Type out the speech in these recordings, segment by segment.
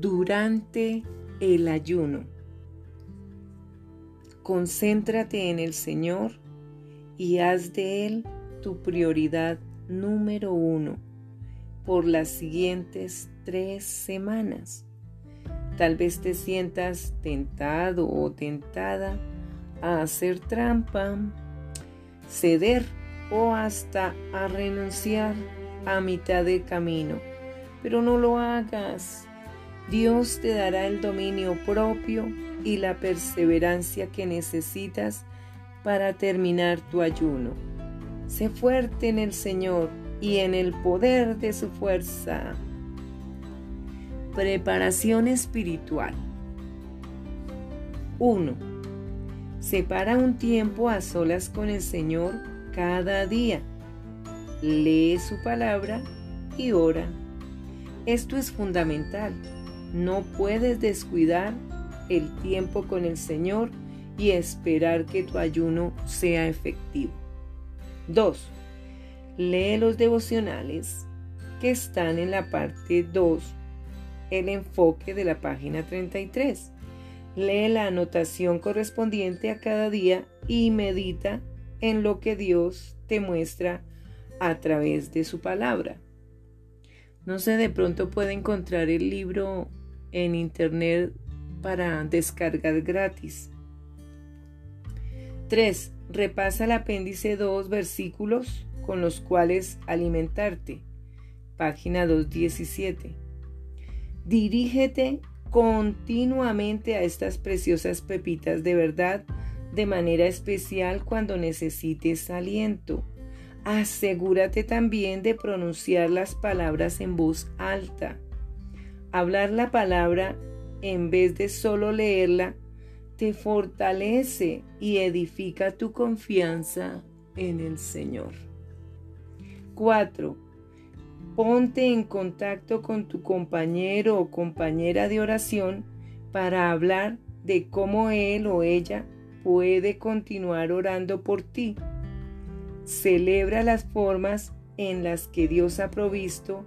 durante el ayuno. Concéntrate en el Señor y haz de Él tu prioridad número uno por las siguientes tres semanas. Tal vez te sientas tentado o tentada a hacer trampa, ceder o hasta a renunciar a mitad del camino. Pero no lo hagas. Dios te dará el dominio propio y la perseverancia que necesitas para terminar tu ayuno. Sé fuerte en el Señor y en el poder de su fuerza. Preparación espiritual. 1. Separa un tiempo a solas con el Señor cada día. Lee su palabra y ora. Esto es fundamental. No puedes descuidar el tiempo con el Señor y esperar que tu ayuno sea efectivo. 2. Lee los devocionales que están en la parte 2, el enfoque de la página 33. Lee la anotación correspondiente a cada día y medita en lo que Dios te muestra a través de su palabra. No sé, de pronto puede encontrar el libro en internet para descargar gratis. 3. Repasa el apéndice 2 versículos con los cuales alimentarte. Página 217. Dirígete continuamente a estas preciosas pepitas de verdad de manera especial cuando necesites aliento. Asegúrate también de pronunciar las palabras en voz alta. Hablar la palabra en vez de solo leerla te fortalece y edifica tu confianza en el Señor. 4. Ponte en contacto con tu compañero o compañera de oración para hablar de cómo él o ella puede continuar orando por ti. Celebra las formas en las que Dios ha provisto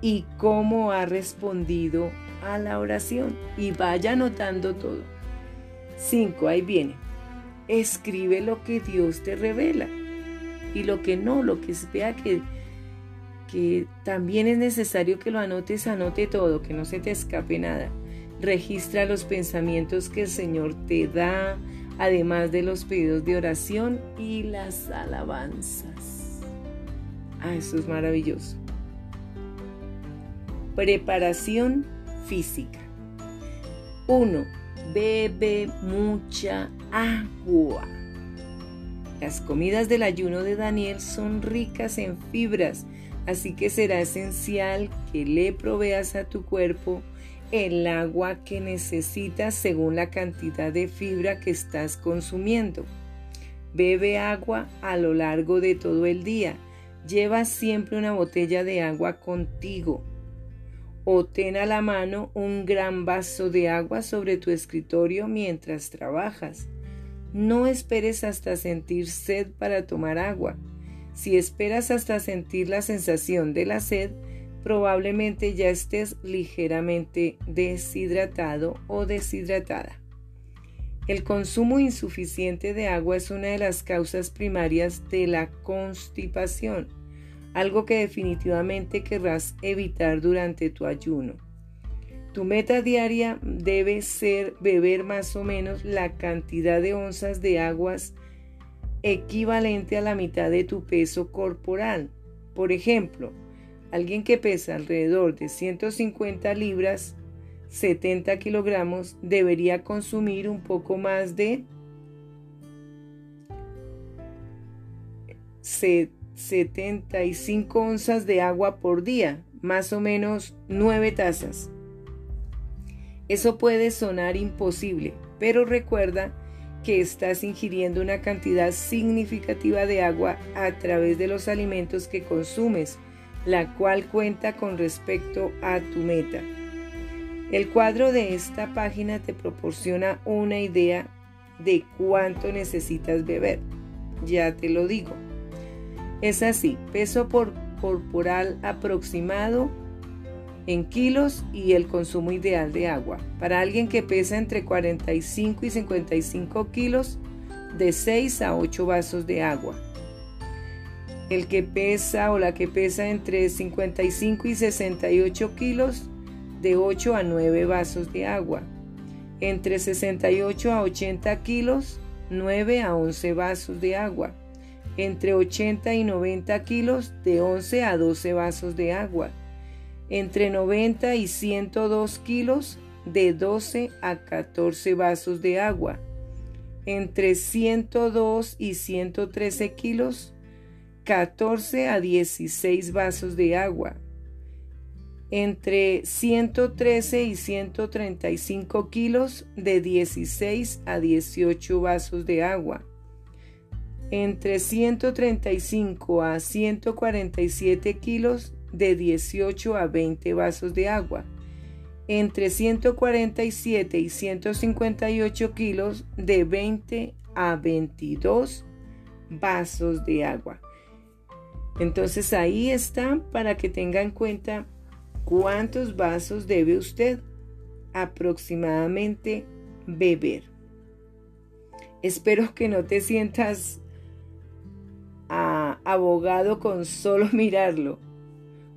y cómo ha respondido a la oración. Y vaya anotando todo. 5. Ahí viene. Escribe lo que Dios te revela y lo que no, lo que vea que, que también es necesario que lo anotes, anote todo, que no se te escape nada. Registra los pensamientos que el Señor te da, además de los pedidos de oración y las alabanzas. Ah, eso es maravilloso. Preparación física. 1. Bebe mucha agua. Las comidas del ayuno de Daniel son ricas en fibras, así que será esencial que le proveas a tu cuerpo el agua que necesitas según la cantidad de fibra que estás consumiendo. Bebe agua a lo largo de todo el día. Lleva siempre una botella de agua contigo. O ten a la mano un gran vaso de agua sobre tu escritorio mientras trabajas. No esperes hasta sentir sed para tomar agua. Si esperas hasta sentir la sensación de la sed, probablemente ya estés ligeramente deshidratado o deshidratada. El consumo insuficiente de agua es una de las causas primarias de la constipación, algo que definitivamente querrás evitar durante tu ayuno. Tu meta diaria debe ser beber más o menos la cantidad de onzas de aguas equivalente a la mitad de tu peso corporal. Por ejemplo, alguien que pesa alrededor de 150 libras, 70 kilogramos, debería consumir un poco más de 75 onzas de agua por día, más o menos 9 tazas. Eso puede sonar imposible, pero recuerda que estás ingiriendo una cantidad significativa de agua a través de los alimentos que consumes, la cual cuenta con respecto a tu meta. El cuadro de esta página te proporciona una idea de cuánto necesitas beber. Ya te lo digo. Es así, peso por corporal aproximado en kilos y el consumo ideal de agua. Para alguien que pesa entre 45 y 55 kilos, de 6 a 8 vasos de agua. El que pesa o la que pesa entre 55 y 68 kilos, de 8 a 9 vasos de agua. Entre 68 a 80 kilos, 9 a 11 vasos de agua. Entre 80 y 90 kilos, de 11 a 12 vasos de agua. Entre 90 y 102 kilos, de 12 a 14 vasos de agua. Entre 102 y 113 kilos, 14 a 16 vasos de agua. Entre 113 y 135 kilos, de 16 a 18 vasos de agua. Entre 135 a 147 kilos, de 18 a 20 vasos de agua. Entre 147 y 158 kilos, de 20 a 22 vasos de agua. Entonces ahí está para que tenga en cuenta cuántos vasos debe usted aproximadamente beber. Espero que no te sientas abogado con solo mirarlo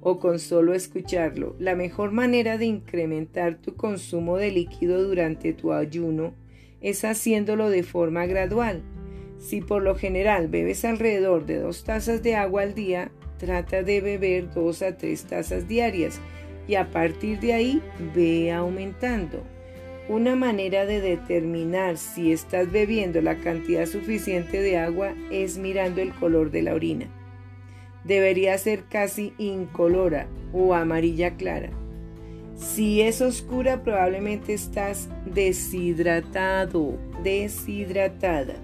o con solo escucharlo. La mejor manera de incrementar tu consumo de líquido durante tu ayuno es haciéndolo de forma gradual si por lo general bebes alrededor de dos tazas de agua al día, trata de beber dos a tres tazas diarias y a partir de ahí ve aumentando. Una manera de determinar si estás bebiendo la cantidad suficiente de agua es mirando el color de la orina. Debería ser casi incolora o amarilla clara. Si es oscura probablemente estás deshidratado, deshidratada.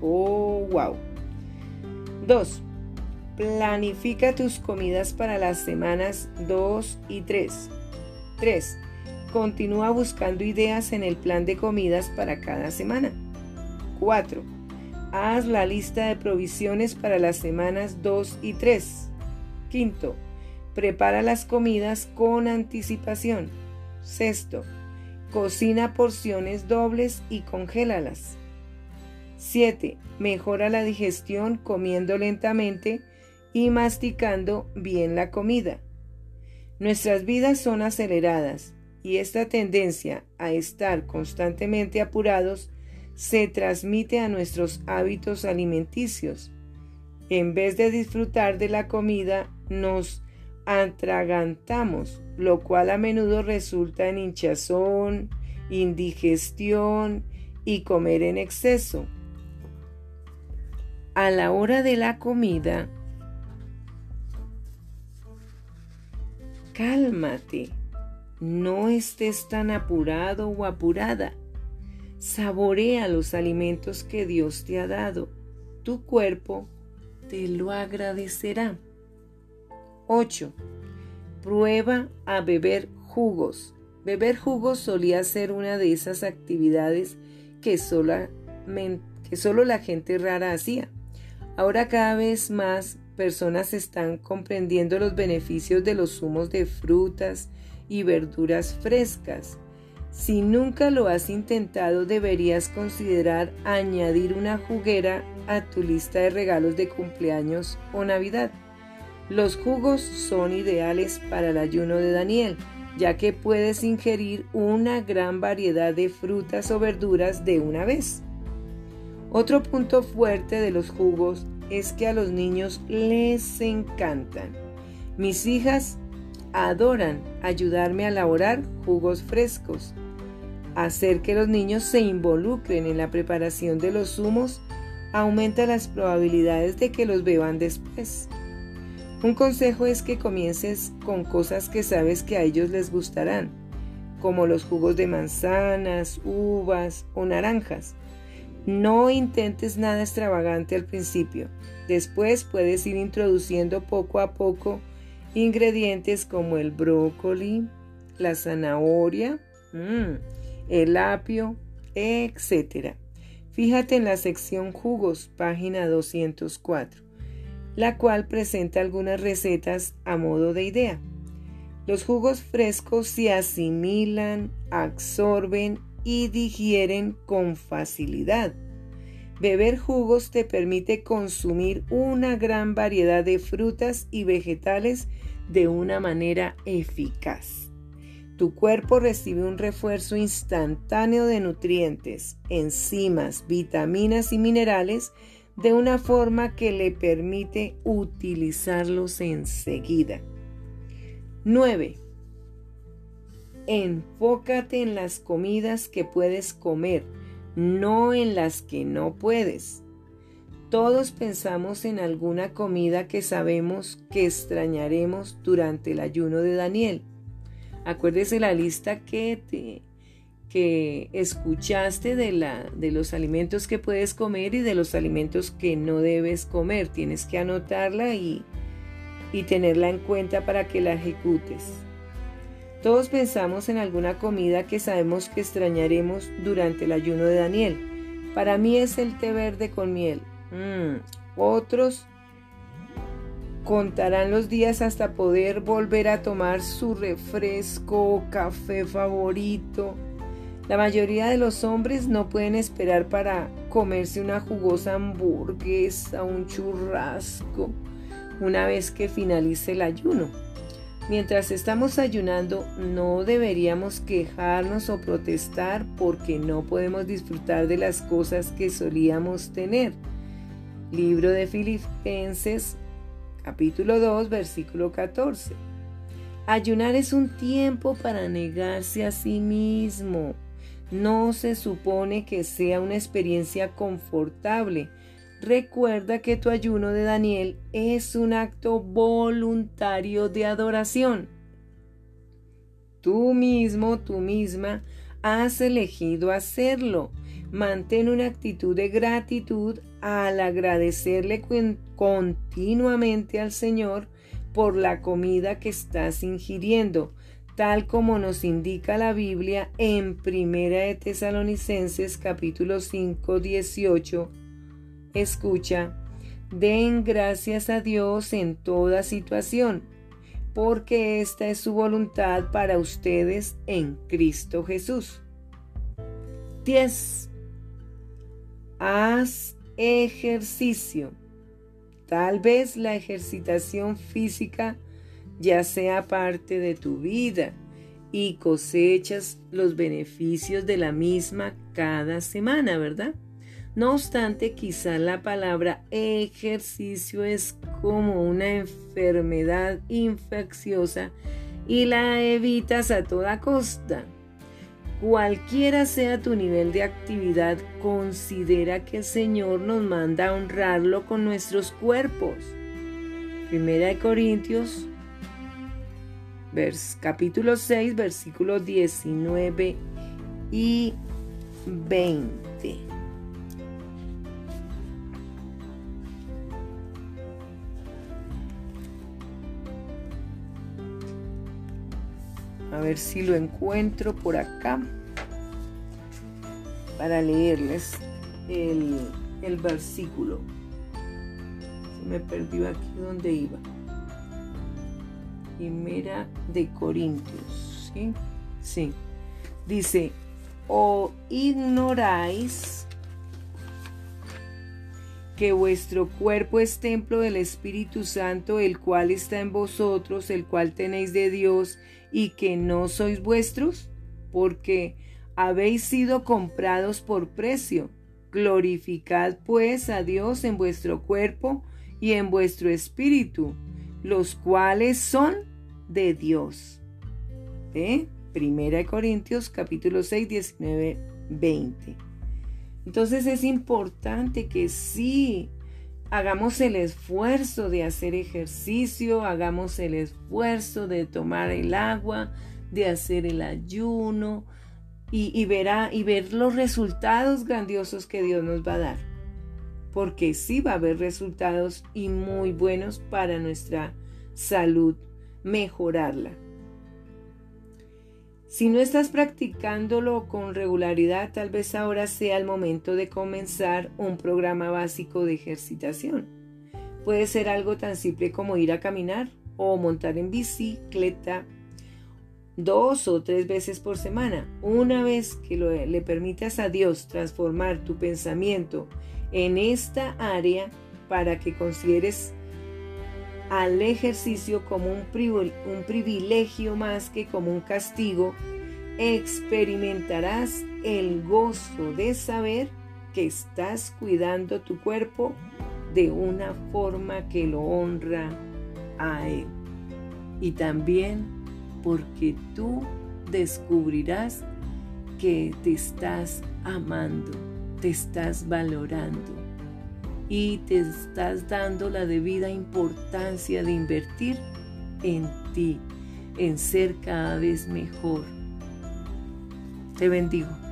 Oh, wow. 2. Planifica tus comidas para las semanas 2 y 3. 3. Continúa buscando ideas en el plan de comidas para cada semana. 4. Haz la lista de provisiones para las semanas 2 y 3. 5. Prepara las comidas con anticipación. 6. Cocina porciones dobles y congélalas. 7. Mejora la digestión comiendo lentamente y masticando bien la comida. Nuestras vidas son aceleradas y esta tendencia a estar constantemente apurados se transmite a nuestros hábitos alimenticios. En vez de disfrutar de la comida, nos atragantamos, lo cual a menudo resulta en hinchazón, indigestión y comer en exceso a la hora de la comida, cálmate, no estés tan apurado o apurada. Saborea los alimentos que Dios te ha dado. Tu cuerpo te lo agradecerá. 8. Prueba a beber jugos. Beber jugos solía ser una de esas actividades que, que solo la gente rara hacía. Ahora cada vez más personas están comprendiendo los beneficios de los zumos de frutas y verduras frescas. Si nunca lo has intentado, deberías considerar añadir una juguera a tu lista de regalos de cumpleaños o Navidad. Los jugos son ideales para el ayuno de Daniel, ya que puedes ingerir una gran variedad de frutas o verduras de una vez. Otro punto fuerte de los jugos es que a los niños les encantan. Mis hijas adoran ayudarme a elaborar jugos frescos. Hacer que los niños se involucren en la preparación de los zumos aumenta las probabilidades de que los beban después. Un consejo es que comiences con cosas que sabes que a ellos les gustarán, como los jugos de manzanas, uvas o naranjas. No intentes nada extravagante al principio. Después puedes ir introduciendo poco a poco ingredientes como el brócoli, la zanahoria, mm, el apio, etc. Fíjate en la sección jugos, página 204, la cual presenta algunas recetas a modo de idea. Los jugos frescos se asimilan, absorben y digieren con facilidad. Beber jugos te permite consumir una gran variedad de frutas y vegetales de una manera eficaz. Tu cuerpo recibe un refuerzo instantáneo de nutrientes, enzimas, vitaminas y minerales de una forma que le permite utilizarlos enseguida. 9. Enfócate en las comidas que puedes comer, no en las que no puedes. Todos pensamos en alguna comida que sabemos que extrañaremos durante el ayuno de Daniel. Acuérdese la lista que te, que escuchaste de, la, de los alimentos que puedes comer y de los alimentos que no debes comer. Tienes que anotarla y, y tenerla en cuenta para que la ejecutes. Todos pensamos en alguna comida que sabemos que extrañaremos durante el ayuno de Daniel. Para mí es el té verde con miel. Mm, otros contarán los días hasta poder volver a tomar su refresco o café favorito. La mayoría de los hombres no pueden esperar para comerse una jugosa hamburguesa, un churrasco, una vez que finalice el ayuno. Mientras estamos ayunando, no deberíamos quejarnos o protestar porque no podemos disfrutar de las cosas que solíamos tener. Libro de Filipenses, capítulo 2, versículo 14. Ayunar es un tiempo para negarse a sí mismo. No se supone que sea una experiencia confortable. Recuerda que tu ayuno de Daniel es un acto voluntario de adoración. Tú mismo, tú misma, has elegido hacerlo. Mantén una actitud de gratitud al agradecerle continuamente al Señor por la comida que estás ingiriendo tal como nos indica la Biblia en Primera de Tesalonicenses capítulo 5, 18. Escucha, den gracias a Dios en toda situación, porque esta es su voluntad para ustedes en Cristo Jesús. 10. Haz ejercicio. Tal vez la ejercitación física ya sea parte de tu vida y cosechas los beneficios de la misma cada semana, ¿verdad? No obstante, quizá la palabra ejercicio es como una enfermedad infecciosa y la evitas a toda costa. Cualquiera sea tu nivel de actividad, considera que el Señor nos manda a honrarlo con nuestros cuerpos. Primera de Corintios capítulo 6, versículos 19 y 20. A ver si lo encuentro por acá para leerles el, versículo. Se me perdió aquí donde iba. Primera de Corintios. ¿sí? sí. Dice, o ignoráis que vuestro cuerpo es templo del Espíritu Santo, el cual está en vosotros, el cual tenéis de Dios, y que no sois vuestros, porque habéis sido comprados por precio. Glorificad pues a Dios en vuestro cuerpo y en vuestro espíritu, los cuales son de Dios. ¿Eh? Primera de Corintios capítulo 6, 19, 20. Entonces es importante que sí hagamos el esfuerzo de hacer ejercicio, hagamos el esfuerzo de tomar el agua, de hacer el ayuno y, y, verá, y ver los resultados grandiosos que Dios nos va a dar porque sí va a haber resultados y muy buenos para nuestra salud, mejorarla. Si no estás practicándolo con regularidad, tal vez ahora sea el momento de comenzar un programa básico de ejercitación. Puede ser algo tan simple como ir a caminar o montar en bicicleta dos o tres veces por semana. Una vez que le permitas a Dios transformar tu pensamiento en esta área para que consideres al ejercicio como un, privilegio más que como un castigo, experimentarás el gozo de saber que estás cuidando tu cuerpo de una forma que lo honra a Él. Y también porque tú descubrirás que te estás amando, te estás valorando y te estás dando la debida importancia de invertir en ti, en ser cada vez mejor. Te bendigo.